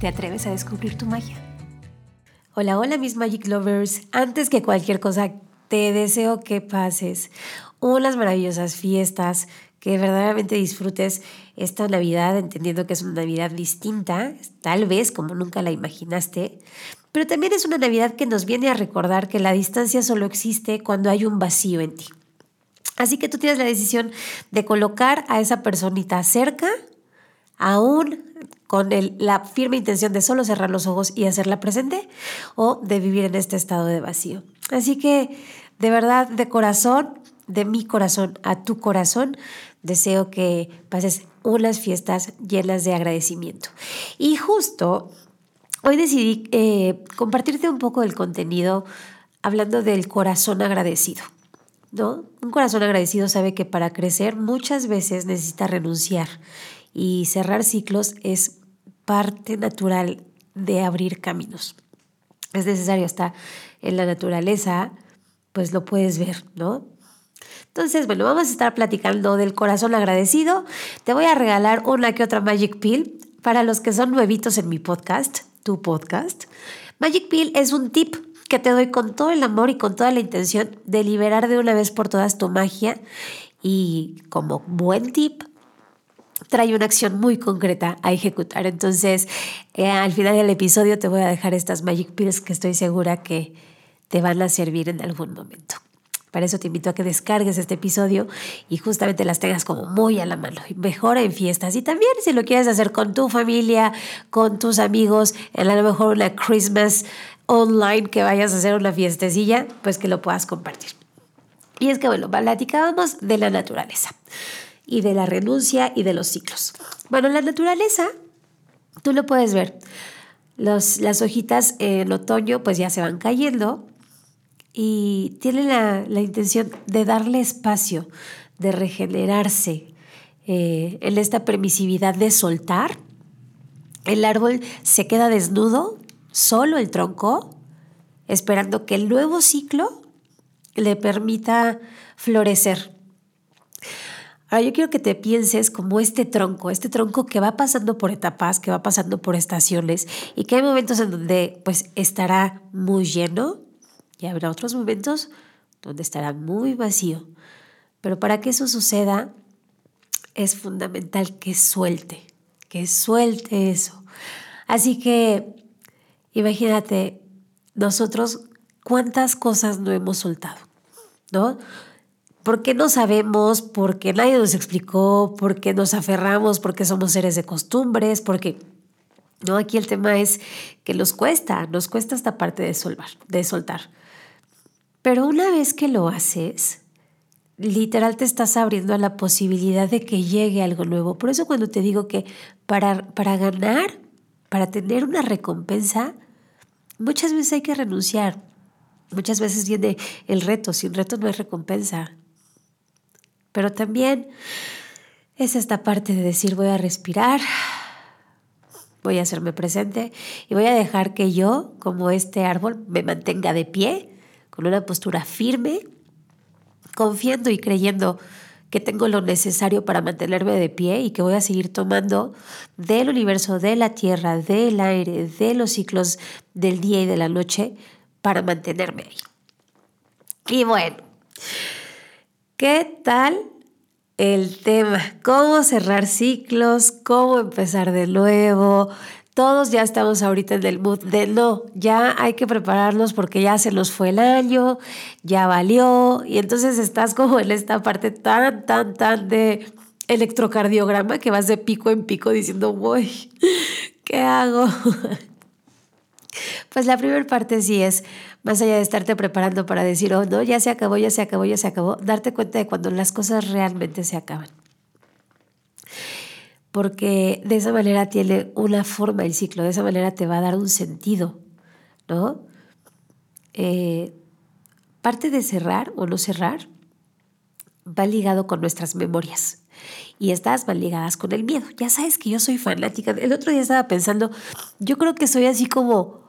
¿Te atreves a descubrir tu magia? Hola, hola mis Magic Lovers. Antes que cualquier cosa, te deseo que pases unas maravillosas fiestas, que verdaderamente disfrutes esta Navidad, entendiendo que es una Navidad distinta, tal vez como nunca la imaginaste, pero también es una Navidad que nos viene a recordar que la distancia solo existe cuando hay un vacío en ti. Así que tú tienes la decisión de colocar a esa personita cerca, aún con la firme intención de solo cerrar los ojos y hacerla presente o de vivir en este estado de vacío. Así que de verdad, de corazón, de mi corazón a tu corazón, deseo que pases unas fiestas llenas de agradecimiento. Y justo hoy decidí eh, compartirte un poco del contenido hablando del corazón agradecido. ¿No? Un corazón agradecido sabe que para crecer muchas veces necesita renunciar y cerrar ciclos es parte natural de abrir caminos. Es necesario, hasta en la naturaleza, pues lo puedes ver, ¿no? Entonces, bueno, vamos a estar platicando del corazón agradecido. Te voy a regalar una que otra Magic Pill para los que son nuevitos en mi podcast, tu podcast. Magic Pill es un tip que te doy con todo el amor y con toda la intención de liberar de una vez por todas tu magia. Y como buen tip, trae una acción muy concreta a ejecutar. Entonces, eh, al final del episodio te voy a dejar estas Magic Pills que estoy segura que te van a servir en algún momento. Para eso te invito a que descargues este episodio y justamente las tengas como muy a la mano. Mejor en fiestas y también si lo quieres hacer con tu familia, con tus amigos, en a lo mejor una Christmas online que vayas a hacer una fiestecilla, pues que lo puedas compartir. Y es que bueno, platicábamos de la naturaleza y de la renuncia y de los ciclos. Bueno, la naturaleza, tú lo puedes ver. las hojitas en otoño pues ya se van cayendo y tiene la, intención de darle espacio, de regenerarse eh, en esta permisividad de soltar. El árbol se queda desnudo, solo el tronco, esperando que el nuevo ciclo le permita florecer. Ahora yo quiero que te pienses como este tronco, este tronco que va pasando por etapas, que va pasando por estaciones y que hay momentos en donde pues estará muy lleno y habrá otros momentos donde estará muy vacío. Pero para que eso suceda es fundamental que suelte, que suelte eso. Así que imagínate nosotros cuántas cosas no hemos soltado, ¿no? Porque no sabemos, porque nadie nos explicó, porque nos aferramos, porque somos seres de costumbres, porque no, aquí el tema es que nos cuesta, nos cuesta esta parte de soltar, de soltar. Pero una vez que lo haces, literal te estás abriendo a la posibilidad de que llegue algo nuevo. Por eso cuando te digo que para, para ganar, para tener una recompensa, muchas veces hay que renunciar. Muchas veces viene el reto, sin reto no hay recompensa. Pero también es esta parte de decir voy a respirar, voy a hacerme presente y voy a dejar que yo, como este árbol, me mantenga de pie, con una postura firme, confiando y creyendo que tengo lo necesario para mantenerme de pie y que voy a seguir tomando del universo, de la tierra, del aire, de los ciclos del día y de la noche para mantenerme ahí. Y bueno, ¿Qué tal el tema? ¿Cómo cerrar ciclos? ¿Cómo empezar de nuevo? Todos ya estamos ahorita en el mood de no, ya hay que prepararnos porque ya se nos fue el año, ya valió, y entonces estás como en esta parte tan, tan, tan de electrocardiograma que vas de pico en pico diciendo, voy, ¿qué hago? Pues la primera parte sí es, más allá de estarte preparando para decir, oh, no, ya se acabó, ya se acabó, ya se acabó, darte cuenta de cuando las cosas realmente se acaban. porque de esa manera tiene una forma el ciclo, de esa manera te va a dar un sentido, ¿no? Eh, parte de cerrar o no cerrar va ligado con nuestras memorias y estas van ligadas con el miedo. Ya sabes que yo soy fanática. El otro día estaba pensando, yo creo que soy así como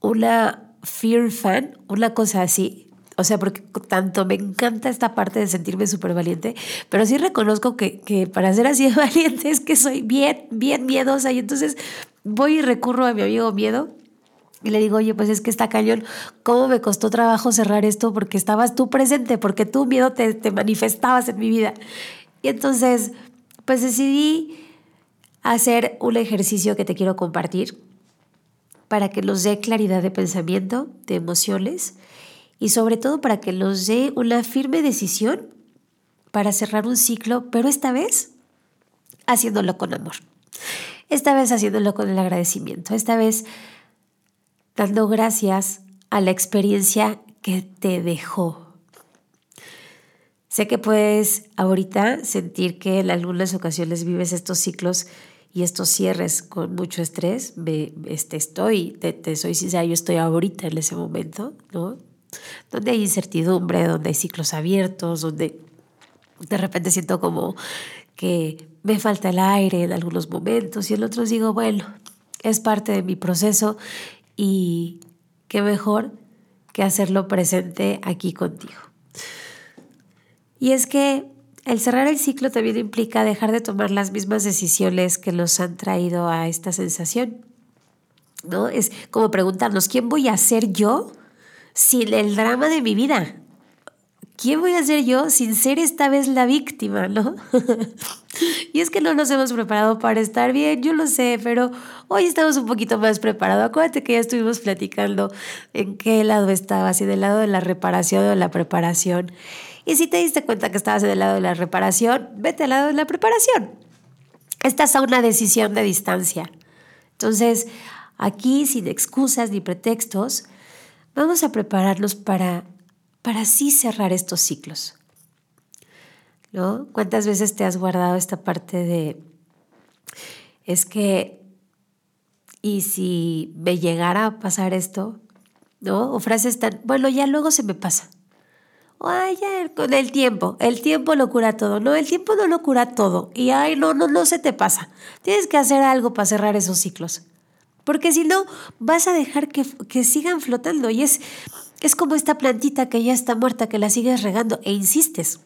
una fear fan, una cosa así. O sea, porque tanto me encanta esta parte de sentirme súper valiente, pero sí reconozco que, que para ser así de valiente es que soy bien, bien miedosa. Y entonces voy y recurro a mi amigo miedo y le digo, oye, pues es que está cañón, ¿cómo me costó trabajo cerrar esto? Porque estabas tú presente, porque tú miedo te, te manifestabas en mi vida. Y entonces, pues decidí hacer un ejercicio que te quiero compartir para que nos dé claridad de pensamiento, de emociones y sobre todo para que nos dé una firme decisión para cerrar un ciclo, pero esta vez haciéndolo con amor. Esta vez haciéndolo con el agradecimiento. Esta vez dando gracias a la experiencia que te dejó. Sé que puedes ahorita sentir que en algunas ocasiones vives estos ciclos y estos cierres con mucho estrés. Me, este, estoy, te, te, soy sincera, yo estoy ahorita en ese momento, ¿no? Donde hay incertidumbre, donde hay ciclos abiertos, donde de repente siento como que me falta el aire en algunos momentos y en otros digo, bueno, es parte de mi proceso y qué mejor que hacerlo presente aquí contigo. Y es que el cerrar el ciclo también implica dejar de tomar las mismas decisiones que nos han traído a esta sensación. ¿No? Es como preguntarnos, ¿quién voy a ser yo sin el drama de mi vida? ¿Quién voy a ser yo sin ser esta vez la víctima, no? y es que no nos hemos preparado para estar bien, yo lo sé, pero hoy estamos un poquito más preparados. Acuérdate que ya estuvimos platicando en qué lado estabas, si del lado de la reparación o de la preparación. Y si te diste cuenta que estabas del lado de la reparación, vete al lado de la preparación. Esta es una decisión de distancia. Entonces, aquí, sin excusas ni pretextos, vamos a prepararnos para, para así cerrar estos ciclos. ¿No? ¿Cuántas veces te has guardado esta parte de, es que, y si me llegara a pasar esto, ¿no? O frases tan, bueno, ya luego se me pasa. Ay, con el tiempo, el tiempo lo cura todo. No, el tiempo no lo cura todo. Y ay, no, no, no se te pasa. Tienes que hacer algo para cerrar esos ciclos. Porque si no, vas a dejar que, que sigan flotando. Y es, es como esta plantita que ya está muerta, que la sigues regando e insistes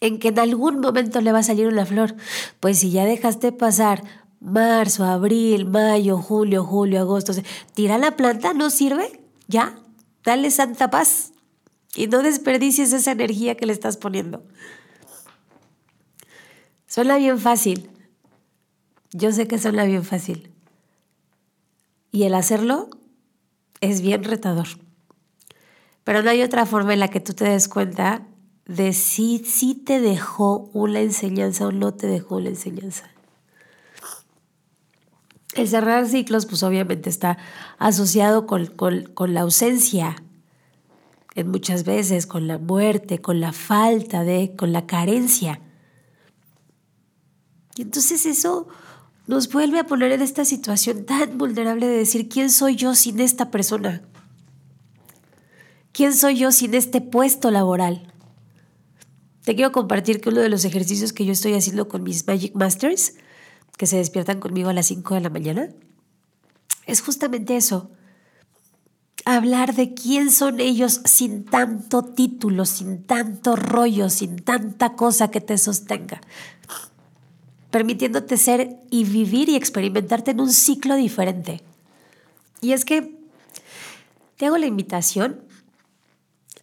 en que en algún momento le va a salir una flor. Pues si ya dejaste pasar marzo, abril, mayo, julio, julio, agosto, tira la planta, no sirve, ya, dale santa paz y no desperdicies esa energía que le estás poniendo. Suena bien fácil. Yo sé que suena bien fácil. Y el hacerlo es bien retador. Pero no hay otra forma en la que tú te des cuenta de si, si te dejó una enseñanza o no te dejó una enseñanza. El cerrar ciclos, pues obviamente está asociado con, con la ausencia en muchas veces con la muerte, con la falta de, con la carencia. Y entonces eso nos vuelve a poner en esta situación tan vulnerable de decir, ¿quién soy yo sin esta persona? ¿Quién soy yo sin este puesto laboral? Te quiero compartir que uno de los ejercicios que yo estoy haciendo con mis Magic Masters, que se despiertan conmigo a las 5 de la mañana, es justamente eso hablar de quién son ellos sin tanto título, sin tanto rollo, sin tanta cosa que te sostenga, permitiéndote ser y vivir y experimentarte en un ciclo diferente. Y es que te hago la invitación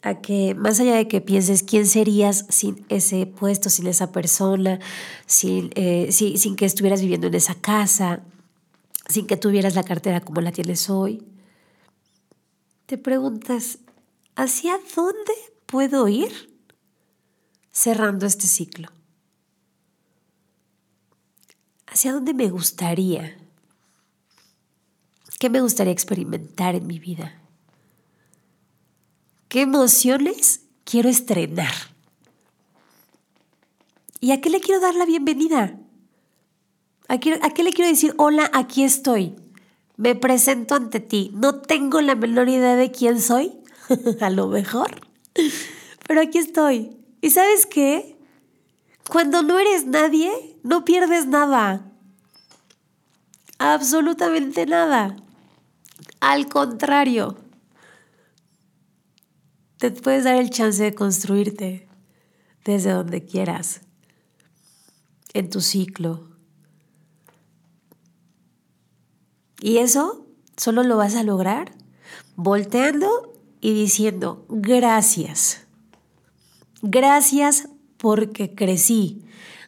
a que más allá de que pienses quién serías sin ese puesto, sin esa persona, sin, eh, sin que estuvieras viviendo en esa casa, sin que tuvieras la cartera como la tienes hoy, te preguntas, ¿hacia dónde puedo ir cerrando este ciclo? ¿Hacia dónde me gustaría? ¿Qué me gustaría experimentar en mi vida? ¿Qué emociones quiero estrenar? ¿Y a qué le quiero dar la bienvenida? ¿A qué, ¿A qué le quiero decir, hola, aquí estoy? Me presento ante ti. No tengo la menor idea de quién soy, a lo mejor, pero aquí estoy. ¿Y sabes qué? Cuando no eres nadie, no pierdes nada. Absolutamente nada. Al contrario, te puedes dar el chance de construirte desde donde quieras, en tu ciclo. Y eso solo lo vas a lograr volteando y diciendo gracias. Gracias porque crecí.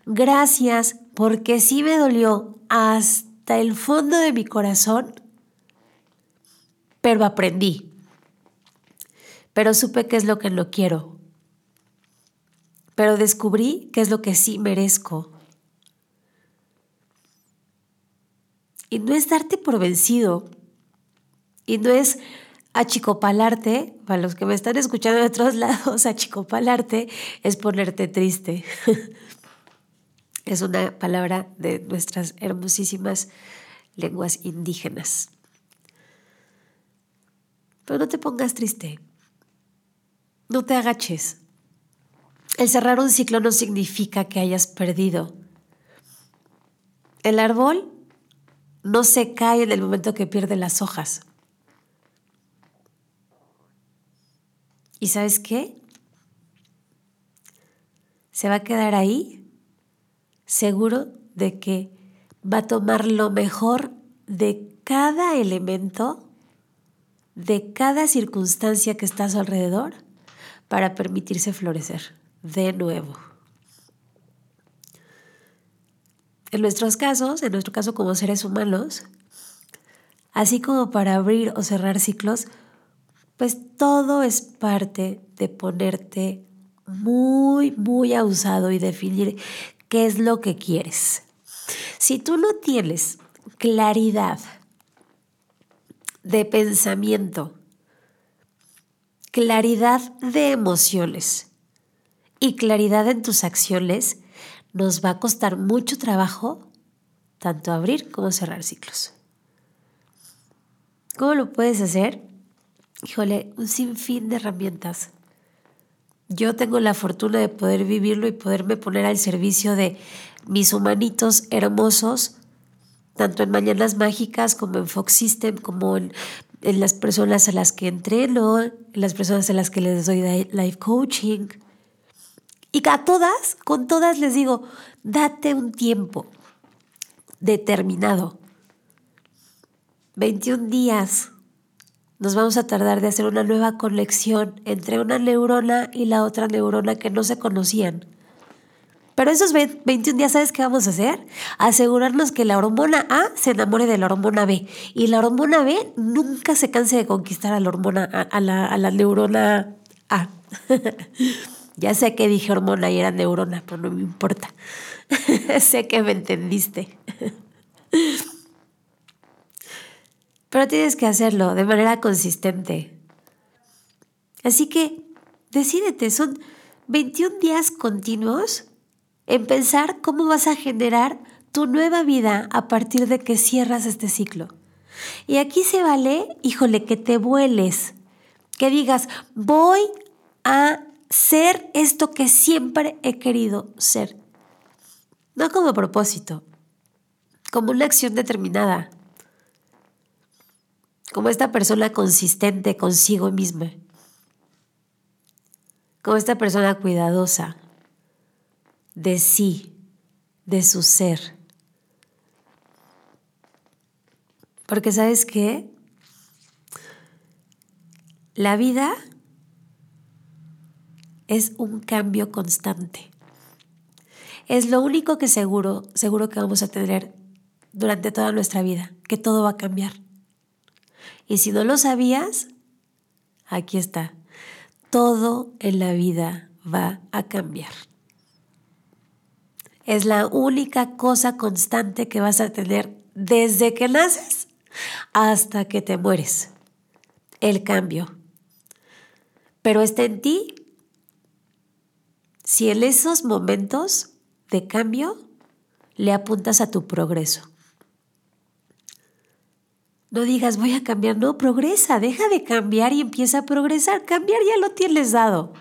Gracias porque sí me dolió hasta el fondo de mi corazón, pero aprendí pero supe qué es lo que no quiero. Pero descubrí qué es lo que sí merezco. Y no es darte por vencido. Y no es achicopalarte, para los que me están escuchando de otros lados, achicopalarte es ponerte triste. es una palabra de nuestras hermosísimas lenguas indígenas. Pero no te pongas triste. No te agaches. El cerrar un ciclo no significa que hayas perdido. El árbol no se cae en el momento que pierde las hojas. ¿Y sabes qué? Se va a quedar ahí seguro de que va a tomar lo mejor de cada elemento, de cada circunstancia que está a su alrededor para permitirse florecer de nuevo. En nuestros casos, en nuestro caso como seres humanos, así como para abrir o cerrar ciclos, pues todo es parte de ponerte muy, muy abusado y definir qué es lo que quieres. Si tú no tienes claridad de pensamiento claridad de emociones y claridad en tus acciones, nos va a costar mucho trabajo tanto abrir como cerrar ciclos. ¿Cómo lo puedes hacer? Híjole, un sinfín de herramientas. Yo tengo la fortuna de poder vivirlo y poderme poner al servicio de mis humanitos hermosos, tanto en Mañanas Mágicas como en Fox System, como en en las personas a las que entreno, en las personas a las que les doy life coaching. Y a todas, con todas les digo, date un tiempo determinado. 21 días nos vamos a tardar de hacer una nueva conexión entre una neurona y la otra neurona que no se conocían. Pero esos 21 días, ¿sabes qué vamos a hacer? Asegurarnos que la hormona A se enamore de la hormona B. Y la hormona B nunca se canse de conquistar a la hormona, a, la, a la neurona A. ya sé que dije hormona y era neurona, pero no me importa. sé que me entendiste. pero tienes que hacerlo de manera consistente. Así que decídete, son 21 días continuos en pensar cómo vas a generar tu nueva vida a partir de que cierras este ciclo. Y aquí se vale, híjole, que te vueles, que digas, voy a ser esto que siempre he querido ser. No como propósito, como una acción determinada, como esta persona consistente consigo misma, como esta persona cuidadosa, de sí, de su ser. Porque sabes qué? La vida es un cambio constante. Es lo único que seguro, seguro que vamos a tener durante toda nuestra vida, que todo va a cambiar. Y si no lo sabías, aquí está. Todo en la vida va a cambiar. Es la única cosa constante que vas a tener desde que naces hasta que te mueres. El cambio. Pero está en ti. Si en esos momentos de cambio le apuntas a tu progreso. No digas voy a cambiar, no, progresa, deja de cambiar y empieza a progresar. Cambiar ya lo tienes dado.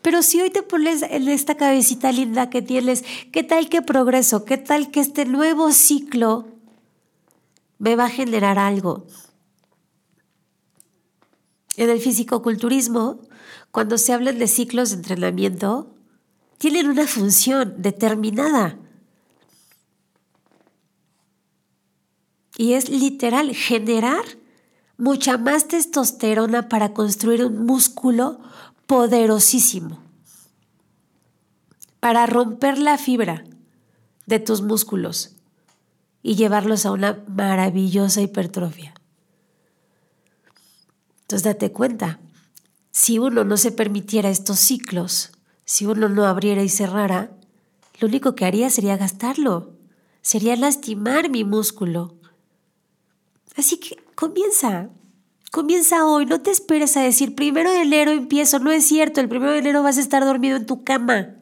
Pero si hoy te pones en esta cabecita linda que tienes, ¿qué tal que progreso? ¿Qué tal que este nuevo ciclo me va a generar algo? En el fisicoculturismo, cuando se hablan de ciclos de entrenamiento, tienen una función determinada. Y es literal generar mucha más testosterona para construir un músculo poderosísimo. Para romper la fibra de tus músculos y llevarlos a una maravillosa hipertrofia. Entonces date cuenta, si uno no se permitiera estos ciclos, si uno no abriera y cerrara, lo único que haría sería gastarlo, sería lastimar mi músculo. Así que comienza, comienza hoy, no te esperes a decir primero de enero empiezo, no es cierto, el primero de enero vas a estar dormido en tu cama.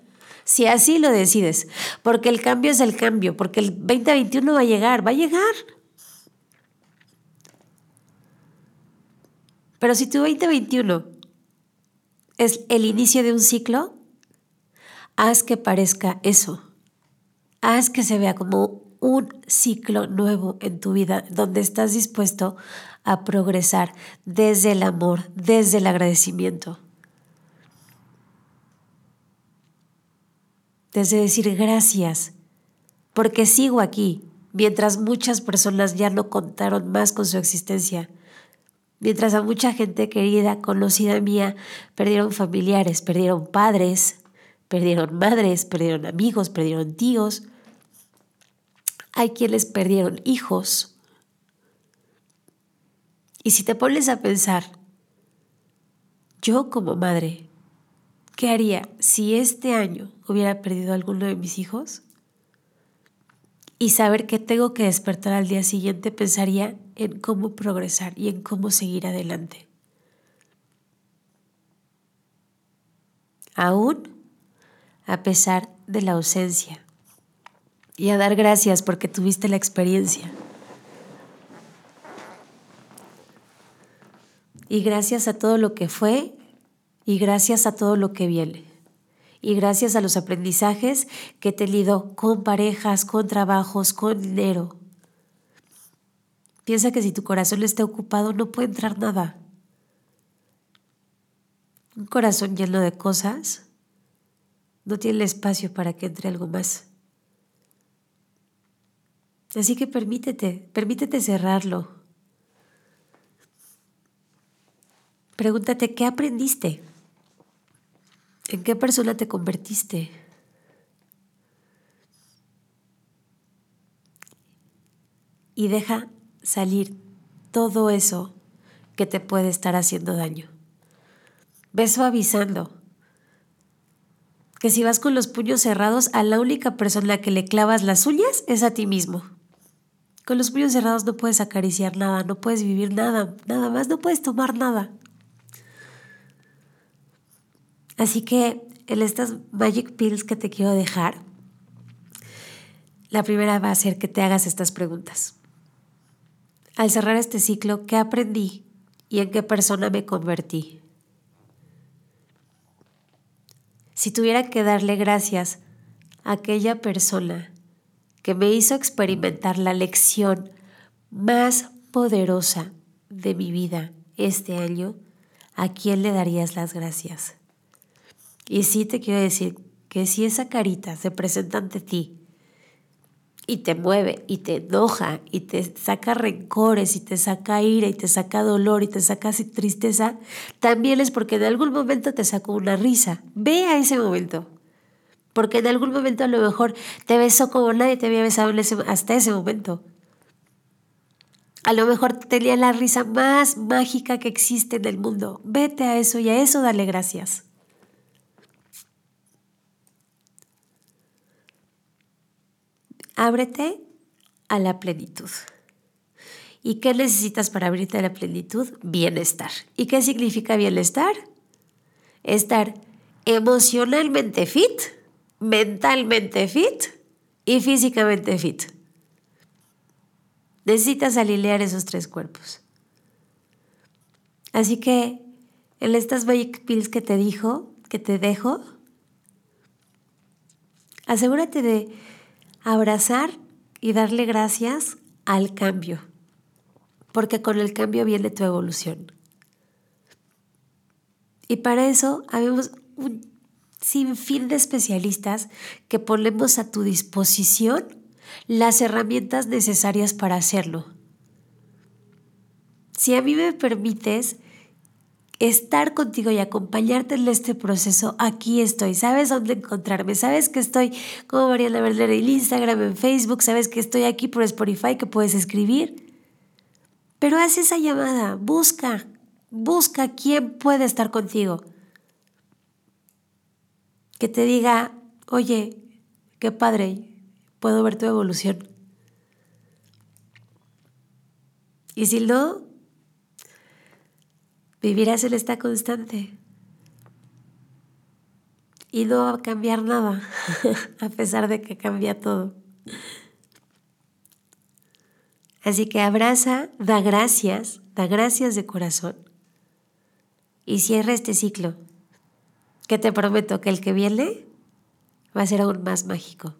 Si así lo decides, porque el cambio es el cambio, porque el 2021 va a llegar, va a llegar. Pero si tu 2021 es el inicio de un ciclo, haz que parezca eso. Haz que se vea como un ciclo nuevo en tu vida donde estás dispuesto a progresar desde el amor, desde el agradecimiento. Desde decir gracias, porque sigo aquí, mientras muchas personas ya no contaron más con su existencia Mientras a mucha gente querida, conocida mía, perdieron familiares, perdieron padres, perdieron madres, perdieron amigos, perdieron tíos. Hay quienes perdieron hijos. Y si te pones a pensar, yo como madre, ¿qué haría si este año hubiera perdido a alguno de mis hijos? y saber que tengo que despertar al día siguiente, pensaría en cómo progresar y en cómo seguir adelante. Aún a pesar de la ausencia. Y a dar gracias porque tuviste la experiencia. Y gracias a todo lo que fue y gracias a todo lo que viene y gracias a los aprendizajes que he tenido con parejas, con trabajos, con dinero. Piensa que si tu corazón está ocupado no puede entrar nada. Un corazón lleno de cosas no tiene espacio para que entre algo más. Así que permítete, permítete cerrarlo. Pregúntate, ¿qué aprendiste? ¿En qué persona te convertiste? Y deja salir todo eso que te puede estar haciendo daño. Ve suavizando. Que si vas con los puños cerrados, a la única persona que le clavas las uñas es a ti mismo. Con los puños cerrados no puedes acariciar nada, no puedes vivir nada, nada más, no puedes tomar nada. Así que en estas Magic Pills que te quiero dejar, la primera va a ser que te hagas estas preguntas. Al cerrar este ciclo, ¿qué aprendí y en qué persona me convertí? Si tuviera que darle gracias a aquella persona que me hizo experimentar la lección más poderosa de mi vida este año, ¿a quién le darías las gracias? Y sí te quiero decir que si esa carita se presenta ante ti y te mueve y te enoja y te saca rencores y te saca ira y te saca dolor y te saca tristeza, también es porque en algún momento te sacó una risa. Ve a ese momento. Porque en algún momento a lo mejor te besó como nadie te había besado hasta ese momento. A lo mejor tenía la risa más mágica que existe en el mundo. Vete a eso y a eso dale gracias. ábrete a la plenitud. ¿Y qué necesitas para abrirte a la plenitud? Bienestar. ¿Y qué significa bienestar? Estar emocionalmente fit, mentalmente fit y físicamente fit. Necesitas alinear esos tres cuerpos. Así que en estas Magic Pills que te dijo, que te dejo, asegúrate de abrazar y darle gracias al cambio, porque con el cambio viene tu evolución. Y para eso habemos un sinfín de especialistas que ponemos a tu disposición las herramientas necesarias para hacerlo. Si a mí me permites estar contigo y acompañarte en este proceso, aquí estoy. Sabes dónde encontrarme. Sabes que estoy como Mariana Verder en Instagram, en Facebook. Sabes que estoy aquí por Spotify, que puedes escribir. Pero haz esa llamada. Busca. Busca quién puede estar contigo que te diga, oye, qué padre, puedo ver tu evolución. Y si no, vivirás en esta constante. Y no va a cambiar nada, a pesar de que cambia todo. Así que abraza, da gracias, da gracias de corazón y cierra este ciclo que te prometo que el que viene va a ser aún más mágico,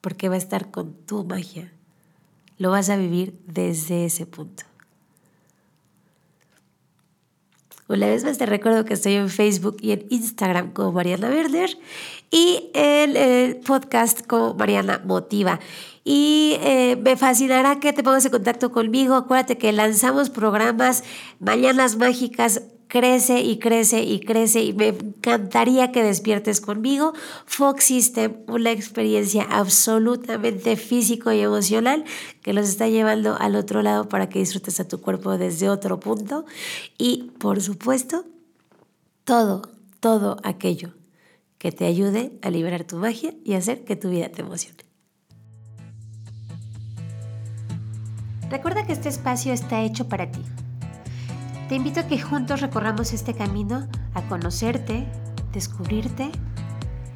porque va a estar con tu magia. Lo vas a vivir desde ese punto. Una vez más te recuerdo que estoy en Facebook y en Instagram como Mariana Werner y en el podcast como Mariana Motiva. Y eh, me fascinará que te pongas en contacto conmigo. Acuérdate que lanzamos programas Mañanas Mágicas crece y crece y crece y me encantaría que despiertes conmigo. Fox System, una experiencia absolutamente físico y emocional que los está llevando al otro lado para que disfrutes a tu cuerpo desde otro punto. Y por supuesto, todo, todo aquello que te ayude a liberar tu magia y hacer que tu vida te emocione. Recuerda que este espacio está hecho para ti te invito a que juntos recorramos este camino a conocerte, descubrirte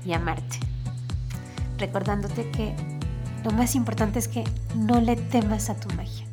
y amarte. Recordándote que lo más importante es que no le temas a tu magia.